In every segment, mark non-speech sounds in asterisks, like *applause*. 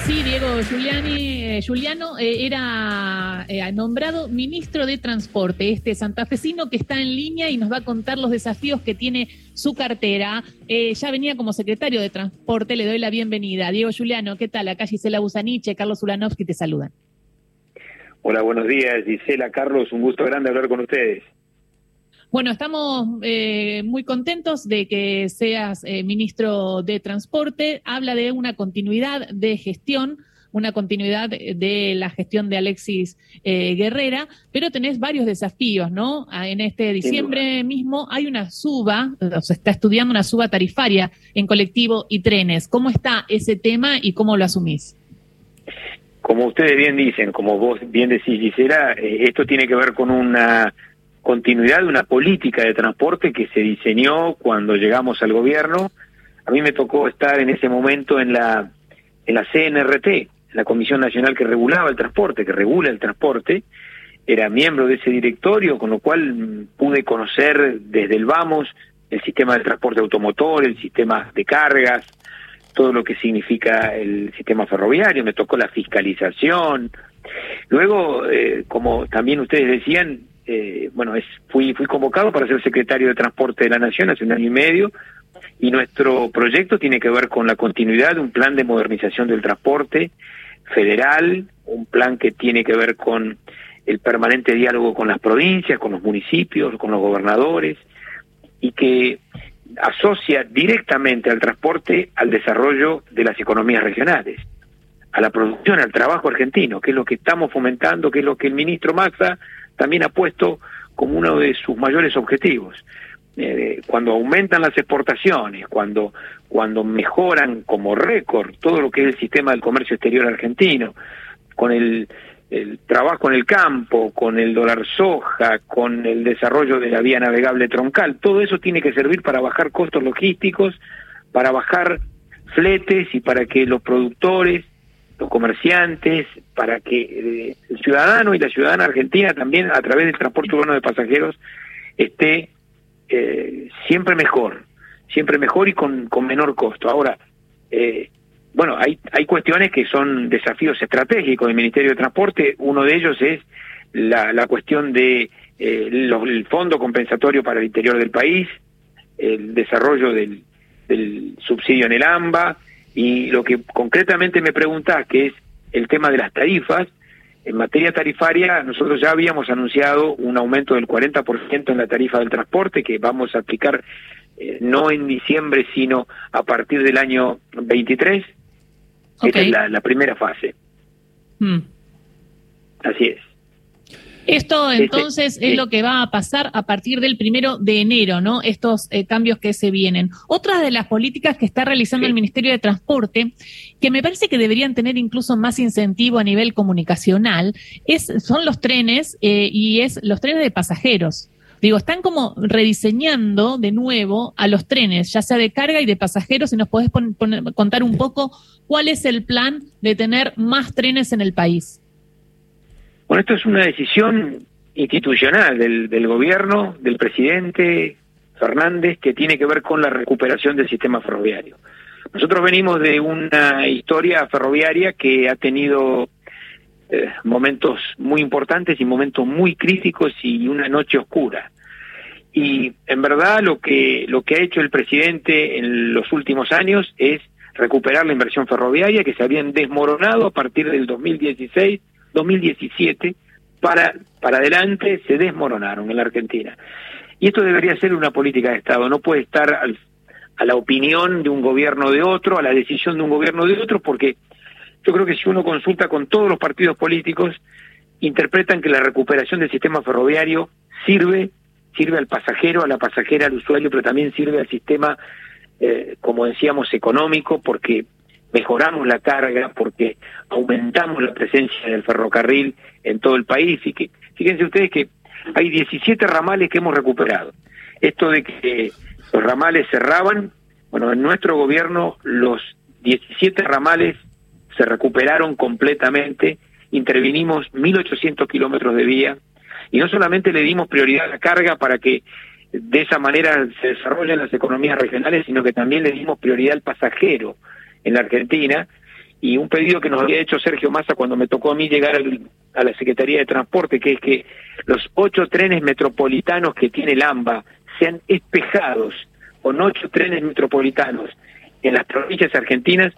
Así, Diego Giuliani, eh, Giuliano eh, era eh, nombrado ministro de Transporte, este santafesino que está en línea y nos va a contar los desafíos que tiene su cartera. ya venía como secretario de Transporte, le doy la bienvenida. Diego Giuliano, ¿qué tal? Acá Gisela Busaniche, Carlos Ulanovsky te saludan. Hola, buenos días, Gisela, Carlos, un gusto grande hablar con ustedes. Bueno, estamos eh, muy contentos de que seas eh, ministro de Transporte. Habla de una continuidad de gestión, una continuidad de la gestión de Alexis eh, Guerrera, pero tenés varios desafíos, ¿no? Ah, en este diciembre mismo hay una suba, se está estudiando una suba tarifaria en colectivo y trenes. ¿Cómo está ese tema y cómo lo asumís? Como ustedes bien dicen, como vos bien decís, Gisela, esto tiene que ver con una continuidad de una política de transporte que se diseñó cuando llegamos al gobierno. A mí me tocó estar en ese momento en la, en la CNRT, la Comisión Nacional que regulaba el transporte, que regula el transporte. Era miembro de ese directorio, con lo cual pude conocer desde el vamos el sistema de transporte automotor, el sistema de cargas, todo lo que significa el sistema ferroviario, me tocó la fiscalización. Luego, eh, como también ustedes decían, eh, bueno, es, fui, fui convocado para ser secretario de Transporte de la Nación hace un año y medio y nuestro proyecto tiene que ver con la continuidad de un plan de modernización del transporte federal, un plan que tiene que ver con el permanente diálogo con las provincias, con los municipios, con los gobernadores y que asocia directamente al transporte al desarrollo de las economías regionales, a la producción, al trabajo argentino, que es lo que estamos fomentando, que es lo que el ministro Maxa también ha puesto como uno de sus mayores objetivos. Eh, cuando aumentan las exportaciones, cuando, cuando mejoran como récord todo lo que es el sistema del comercio exterior argentino, con el, el trabajo en el campo, con el dólar soja, con el desarrollo de la vía navegable troncal, todo eso tiene que servir para bajar costos logísticos, para bajar fletes y para que los productores los comerciantes, para que eh, el ciudadano y la ciudadana argentina también a través del transporte urbano de pasajeros esté eh, siempre mejor, siempre mejor y con, con menor costo. Ahora, eh, bueno, hay, hay cuestiones que son desafíos estratégicos del Ministerio de Transporte, uno de ellos es la, la cuestión de el fondo compensatorio para el interior del país, el desarrollo del, del subsidio en el AMBA, y lo que concretamente me preguntás, que es el tema de las tarifas, en materia tarifaria, nosotros ya habíamos anunciado un aumento del 40% en la tarifa del transporte que vamos a aplicar eh, no en diciembre, sino a partir del año 23. Esta es la, primera fase. Hmm. Así es. Esto este, entonces es lo que va a pasar a partir del primero de enero, ¿no? Estos eh, cambios que se vienen. Otra de las políticas que está realizando el Ministerio de Transporte, que me parece que deberían tener incluso más incentivo a nivel comunicacional, es, son los trenes eh, y es los trenes de pasajeros. Digo, están como rediseñando de nuevo a los trenes, ya sea de carga y de pasajeros, y nos podés contar un poco cuál es el plan de tener más trenes en el país. Bueno, esto es una decisión institucional del, gobierno, del presidente Fernández, que tiene que ver con la recuperación del sistema ferroviario. Nosotros venimos de una historia ferroviaria que ha tenido eh, momentos muy importantes y momentos muy críticos y una noche oscura. Y en verdad lo que lo que ha hecho el presidente en los últimos años es recuperar la inversión ferroviaria que se habían desmoronado a partir del 2016 2017 para, para adelante se desmoronaron en la Argentina. Y esto debería ser una política de Estado, no puede estar a la opinión de un gobierno de otro, a la decisión de un gobierno de otro, porque yo creo que si uno consulta con todos los partidos políticos, interpretan que la recuperación del sistema ferroviario sirve, sirve al pasajero, a la pasajera, al usuario, pero también sirve al sistema, eh, como decíamos, económico, porque mejoramos la carga, porque aumentamos la presencia del ferrocarril en todo el país. Y que fíjense ustedes que hay 17 ramales que hemos recuperado. Esto de que los ramales cerraban, bueno, en nuestro gobierno los 17 ramales se recuperaron completamente, intervinimos 1.800 kilómetros de vía y no solamente le dimos prioridad a la carga para que de esa manera se desarrollen las economías regionales, sino que también le dimos prioridad al pasajero, en la Argentina y un pedido que nos había hecho Sergio Massa cuando me tocó a mí llegar a la Secretaría de Transporte, que es que los ocho trenes metropolitanos que tiene el AMBA sean espejados con ocho trenes metropolitanos en las provincias argentinas,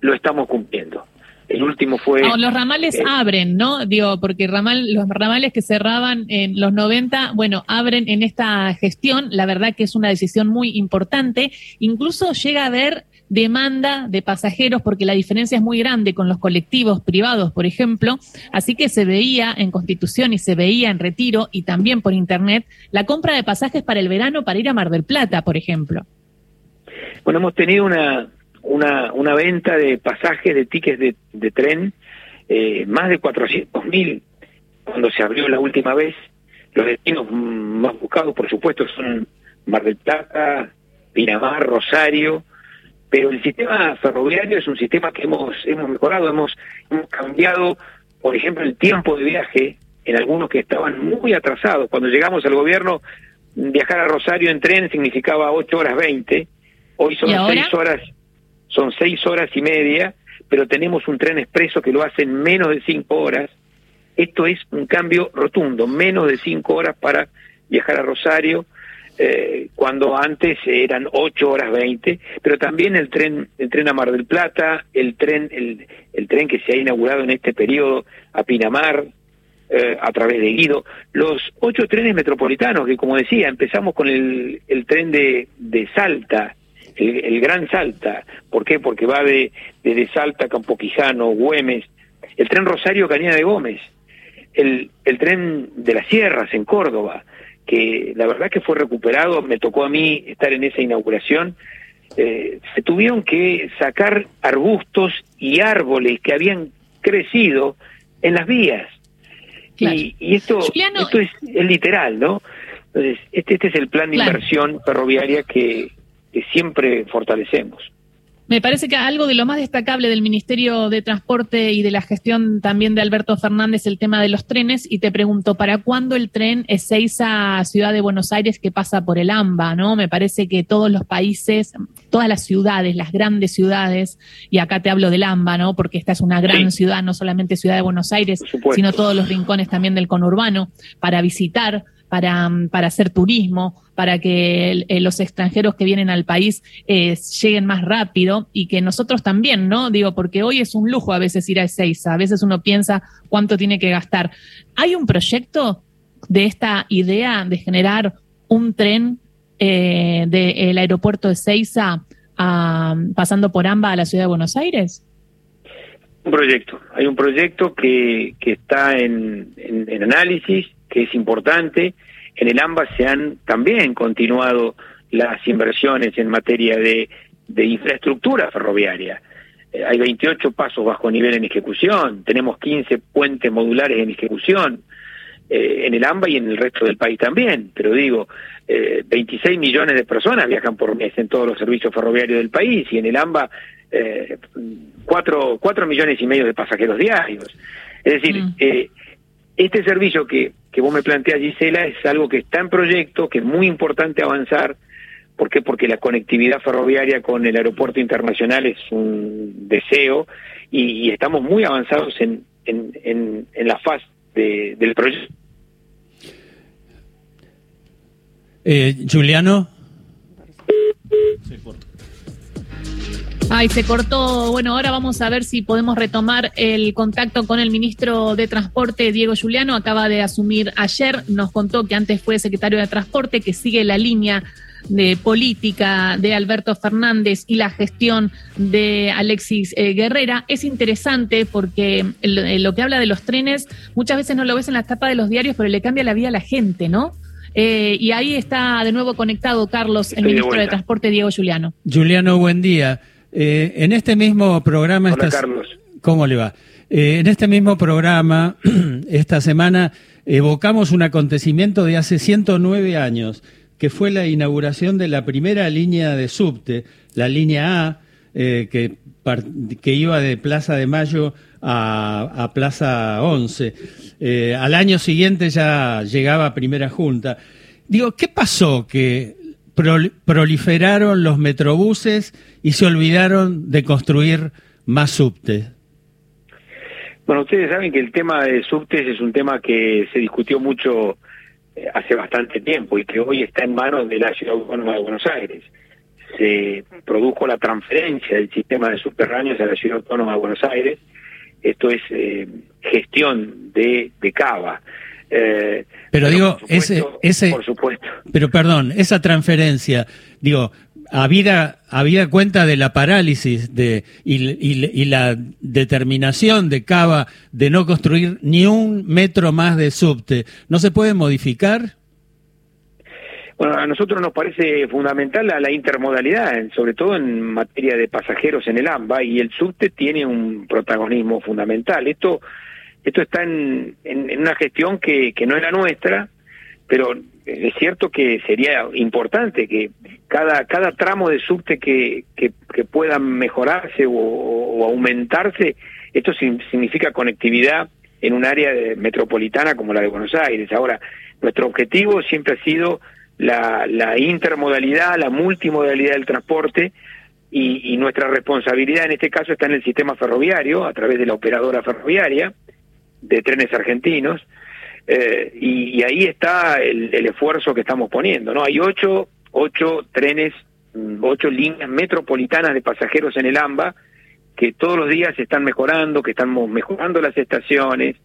lo estamos cumpliendo. El último fue... los ramales eh, abren, ¿no? Digo, porque ramal, los ramales que cerraban en los 90, bueno, abren en esta gestión. La verdad que es una decisión muy importante. Incluso llega a haber demanda de pasajeros porque la diferencia es muy grande con los colectivos privados, por ejemplo. Así que se veía en Constitución y se veía en Retiro y también por Internet la compra de pasajes para el verano para ir a Mar del Plata, por ejemplo. Bueno, hemos tenido una, una, una venta de pasajes, de tickets de, tren, eh, más de 400 mil cuando se abrió la última vez. Los destinos más buscados, por supuesto, son Mar del Plata, Pinamar, Rosario, pero el sistema ferroviario es un sistema que hemos, hemos mejorado, hemos, hemos cambiado, por ejemplo, el tiempo de viaje en algunos que estaban muy atrasados. Cuando llegamos al gobierno, viajar a Rosario en tren significaba 8 horas 20, hoy son 6 horas, son 6 horas y media, pero tenemos un tren expreso que lo hace en menos de 5 horas. Esto es un cambio rotundo, menos de 5 horas para viajar a Rosario eh, cuando antes eran 8 horas 20, pero también el tren, el tren a Mar del Plata, el tren, el, el tren que se ha inaugurado en este periodo a Pinamar, eh, a través de Guido, los ocho trenes metropolitanos, que como decía, empezamos con el, el tren de, de Salta, el, Gran Salta, ¿por qué? Porque va de, de Salta, Campo Quijano, Güemes, el tren Rosario Cañada de Gómez, el, el tren de las Sierras en Córdoba, que la verdad que fue recuperado, me tocó a mí estar en esa inauguración, eh, se tuvieron que sacar arbustos y árboles que habían crecido en las vías. Y, esto, esto es, literal, ¿no? Entonces, este, este es el plan de inversión ferroviaria que, que siempre fortalecemos. Me parece que algo de lo más destacable del Ministerio de Transporte y de la gestión también de Alberto Fernández el tema de los trenes y te pregunto, ¿para cuándo el tren Ezeiza Ciudad de Buenos Aires que pasa por el AMBA, no? Me parece que todos los países, todas las ciudades, las grandes ciudades, y acá te hablo del AMBA, ¿no? Porque esta es una gran ciudad, no solamente Ciudad de Buenos Aires, sino todos los rincones también del conurbano para visitar para, para hacer turismo, para que eh, los extranjeros que vienen al país eh, lleguen más rápido y que nosotros también, ¿no? Digo, porque hoy es un lujo a veces ir a Ezeiza, a veces uno piensa cuánto tiene que gastar. ¿Hay un proyecto de esta idea de generar un tren eh, del aeropuerto de Ezeiza pasando por AMBA a la ciudad de Buenos Aires? Un proyecto, hay un proyecto que, que está en, en análisis, que es importante. En el AMBA se han también continuado las inversiones en materia de, de infraestructura ferroviaria. Eh, hay 28 pasos bajo nivel en ejecución, tenemos 15 puentes modulares en ejecución, eh, en el AMBA y en el resto del país también, pero digo, eh, 26 millones de personas viajan por mes en todos los servicios ferroviarios del país y en el AMBA eh, 4, millones y medio de pasajeros diarios. Es decir, mm. eh, este servicio que, que vos me planteas, Gisela, es algo que está en proyecto, que es muy importante avanzar. ¿Por qué? Porque la conectividad ferroviaria con el aeropuerto internacional es un deseo y, estamos muy avanzados en, en, en, la faz del proyecto. Eh, Juliano. Ay, se cortó. Bueno, ahora vamos a ver si podemos retomar el contacto con el ministro de Transporte, Diego Juliano. Acaba de asumir ayer, nos contó que antes fue secretario de Transporte, que sigue la línea de política de Alberto Fernández y la gestión de Alexis eh, Guerrera. Es interesante porque lo, que habla de los trenes muchas veces no lo ves en la tapa de los diarios, pero le cambia la vida a la gente, ¿no? Eh, y ahí está de nuevo conectado Carlos, el ministro de Transporte, Diego Juliano. Juliano, buen día. Eh, en este mismo programa... Hola, Carlos. ¿Cómo le va? Eh, en este mismo programa, *clears throat* esta semana, evocamos un acontecimiento de hace 109 años, que fue la inauguración de la primera línea de subte, la línea A, eh, que, que iba de Plaza de Mayo a, a Plaza 11. al año siguiente ya llegaba Primera Junta. Digo, ¿qué pasó que proliferaron los metrobuses y se olvidaron de construir más subtes? Bueno, ustedes saben que el tema de subtes es un tema que se discutió mucho eh, hace bastante tiempo y que hoy está en manos de la Ciudad Autónoma de Buenos Aires. Se produjo la transferencia del sistema de subterráneos a la Ciudad Autónoma de Buenos Aires. Esto es eh, gestión de, de Cava. Eh, pero, digo, ese, ese, por supuesto. Pero perdón, esa transferencia, digo, habida, habida cuenta de la parálisis de, y, la determinación de Cava de no construir ni un metro más de subte, ¿no se puede modificar? Bueno, a nosotros nos parece fundamental la, intermodalidad, sobre todo en materia de pasajeros en el AMBA, y el subte tiene un protagonismo fundamental. Esto, esto está en, en, una gestión que, que no es la nuestra, pero es cierto que sería importante que cada, cada tramo de subte que, que, pueda mejorarse o, aumentarse, esto significa conectividad en un área metropolitana como la de Buenos Aires. Ahora, nuestro objetivo siempre ha sido la, la intermodalidad, la multimodalidad del transporte y, y nuestra responsabilidad en este caso está en el sistema ferroviario a través de la operadora ferroviaria de trenes argentinos eh, y, ahí está el, esfuerzo que estamos poniendo, ¿no? Hay ocho, ocho trenes, mm, ocho líneas metropolitanas de pasajeros en el AMBA que todos los días están mejorando, que estamos mejorando las estaciones,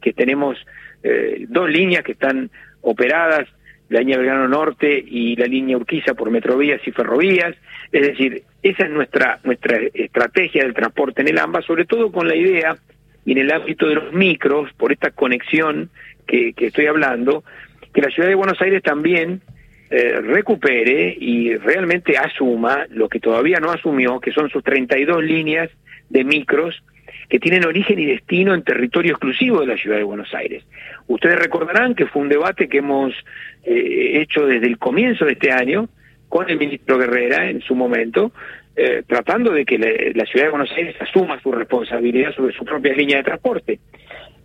que tenemos eh, dos líneas que están operadas, la línea Belgrano Norte y la línea Urquiza por Metrovías y Ferrovías. Es decir, esa es nuestra, nuestra estrategia del transporte en el AMBA, sobre todo con la idea y en el ámbito de los micros, por esta conexión que, estoy hablando, que la ciudad de Buenos Aires también eh, recupere y realmente asuma lo que todavía no asumió, que son sus 32 líneas de micros que tienen origen y destino en territorio exclusivo de la ciudad de Buenos Aires. Ustedes recordarán que fue un debate que hemos eh, hecho desde el comienzo de este año con el ministro Guerrera en su momento, eh, tratando de que la, ciudad de Buenos Aires asuma su responsabilidad sobre su propia línea de transporte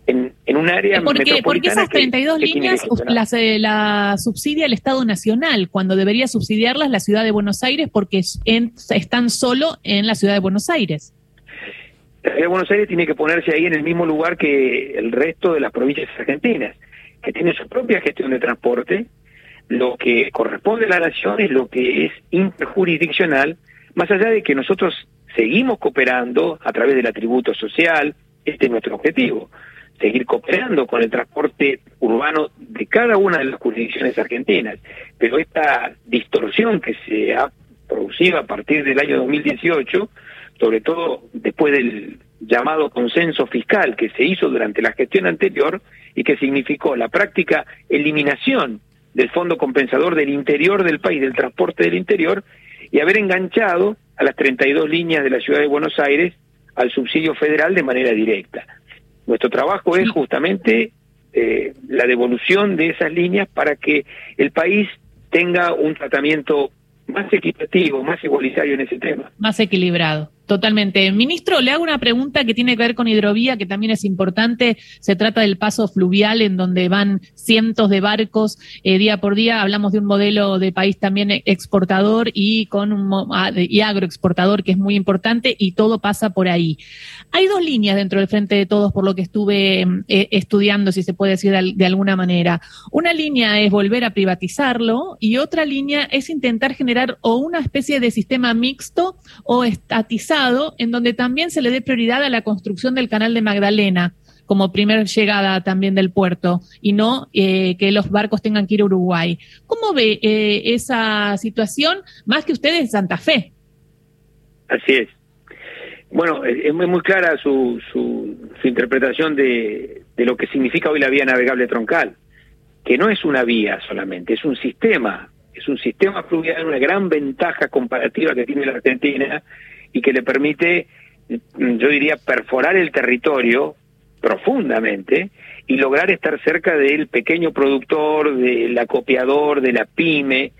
en, un área porque, porque esas 32 líneas las, eh, la subsidia el Estado Nacional, cuando debería subsidiarlas la Ciudad de Buenos Aires porque están solo en la Ciudad de Buenos Aires. La Ciudad de Buenos Aires tiene que ponerse ahí en el mismo lugar que el resto de las provincias argentinas, que tiene su propia gestión de transporte. Lo que corresponde a la nación es lo que es interjurisdiccional, más allá de que nosotros seguimos cooperando a través del atributo social, este es nuestro objetivo seguir cooperando con el transporte urbano de cada una de las jurisdicciones argentinas. Pero esta distorsión que se ha producido a partir del año 2018, sobre todo después del llamado consenso fiscal que se hizo durante la gestión anterior y que significó la práctica eliminación del fondo compensador del interior del país, del transporte del interior, y haber enganchado a las 32 líneas de la ciudad de Buenos Aires al subsidio federal de manera directa. Nuestro trabajo es justamente eh, la devolución de esas líneas para que el país tenga un tratamiento más equitativo, más igualitario en ese tema. Más equilibrado. Totalmente. Ministro, le hago una pregunta que tiene que ver con hidrovía, que también es importante. Se trata del paso fluvial en donde van cientos de barcos eh, día por día. Hablamos de un modelo de país también exportador y con un ah, y agroexportador que es muy importante y todo pasa por ahí. Hay dos líneas dentro del Frente de Todos, por lo que estuve eh, estudiando, si se puede decir de alguna manera. Una línea es volver a privatizarlo y otra línea es intentar generar o una especie de sistema mixto o en donde también se le dé prioridad a la construcción del canal de Magdalena como primer llegada también del puerto y no eh, que los barcos tengan que ir a Uruguay. ¿Cómo ve eh, esa situación más que ustedes en Santa Fe? Así es. Bueno, es muy clara su, su, interpretación de, de lo que significa hoy la vía navegable troncal, que no es una vía solamente, es un sistema, es un sistema fluvial, una gran ventaja comparativa que tiene la Argentina y que le permite, yo diría, perforar el territorio profundamente y lograr estar cerca del pequeño productor, del acopiador, de la pyme,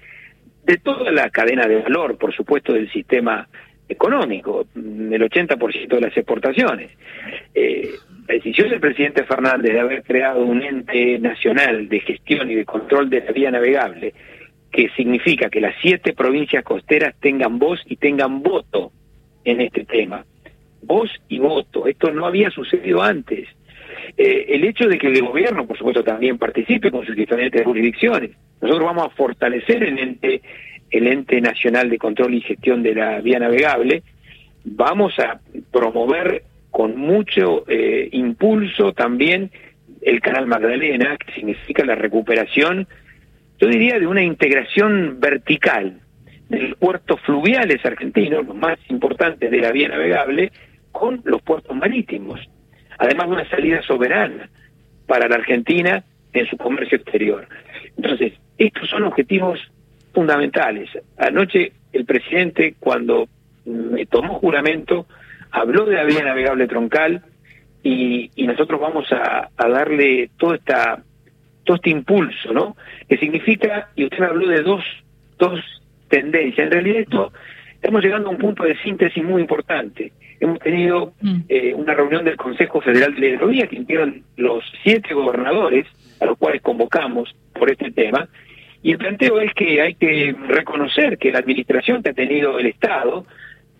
de toda la cadena de valor, por supuesto, del sistema económico, el 80% de las exportaciones. Eh, la decisión del presidente Fernández de haber creado un ente nacional de gestión y de control de la vía navegable, que significa que las siete provincias costeras tengan voz y tengan voto en este tema. voz y voto. Esto no había sucedido antes. Eh, el hecho de que el gobierno, por supuesto, también participe con sus diferentes jurisdicciones. Nosotros vamos a fortalecer el ente, el ente nacional de control y gestión de la vía navegable. Vamos a promover con mucho eh, impulso también el canal Magdalena, que significa la recuperación, yo diría, de una integración vertical de los puertos fluviales argentinos, los más importantes de la vía navegable, con los puertos marítimos. Además de una salida soberana para la Argentina en su comercio exterior. Entonces, estos son objetivos fundamentales. Anoche el presidente, cuando me tomó juramento, habló de la vía navegable troncal y, nosotros vamos a, darle todo esta todo este impulso, ¿no? Que significa, y usted habló de dos, dos tendencias, en realidad esto estamos llegando a un punto de síntesis muy importante. Hemos tenido mm. eh, una reunión del Consejo Federal de la Hidrovía que incluyeron los siete gobernadores a los cuales convocamos por este tema, y el planteo es que hay que reconocer que la administración que ha tenido el Estado,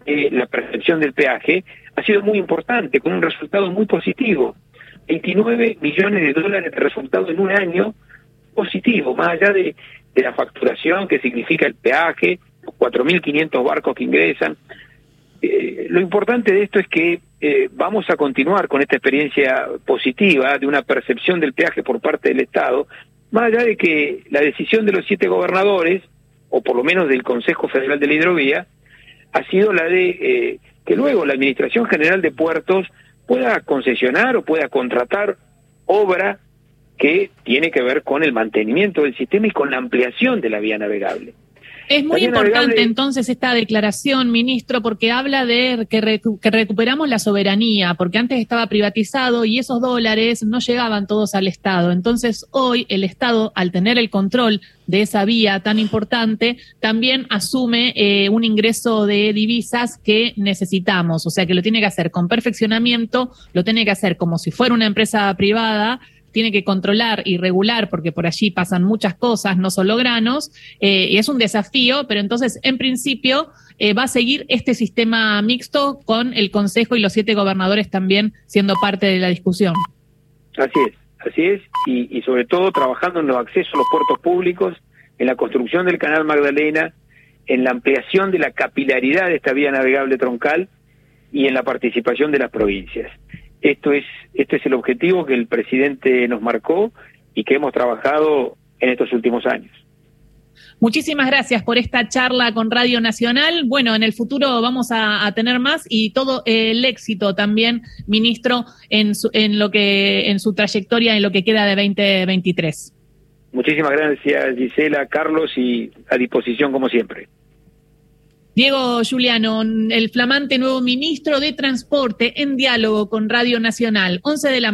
eh, la percepción del peaje, ha sido muy importante, con un resultado muy positivo. 29 millones de dólares de resultado en un año positivo, más allá de, la facturación que significa el peaje, los 4.500 barcos que ingresan. Eh, lo importante de esto es que eh, vamos a continuar con esta experiencia positiva de una percepción del peaje por parte del Estado, más allá de que la decisión de los siete gobernadores, o por lo menos del Consejo Federal de la Hidrovía, ha sido la de eh, que luego la Administración General de Puertos pueda concesionar o pueda contratar obra que tiene que ver con el mantenimiento del sistema y con la ampliación de la vía navegable. Es muy importante entonces esta declaración, ministro, porque habla de que, recuperamos la soberanía, porque antes estaba privatizado y esos dólares no llegaban todos al Estado. Entonces hoy el Estado, al tener el control de esa vía tan importante, también asume eh, un ingreso de divisas que necesitamos. O sea que lo tiene que hacer con perfeccionamiento, lo tiene que hacer como si fuera una empresa privada tiene que controlar y regular, porque por allí pasan muchas cosas, no solo granos, eh, y es un desafío, pero entonces, en principio, eh, va a seguir este sistema mixto con el Consejo y los siete gobernadores también siendo parte de la discusión. Así es, así es, y, y sobre todo trabajando en los accesos a los puertos públicos, en la construcción del canal Magdalena, en la ampliación de la capilaridad de esta vía navegable troncal y en la participación de las provincias. Esto es, este es el objetivo que el presidente nos marcó y que hemos trabajado en estos últimos años. Muchísimas gracias por esta charla con Radio Nacional. Bueno, en el futuro vamos a, tener más y todo el éxito también, ministro, en su, en lo que en su trayectoria en lo que queda de 2023. Muchísimas gracias, Gisela, Carlos y a disposición como siempre. Diego Juliano, el flamante nuevo ministro de Transporte en diálogo con Radio Nacional, 11 de la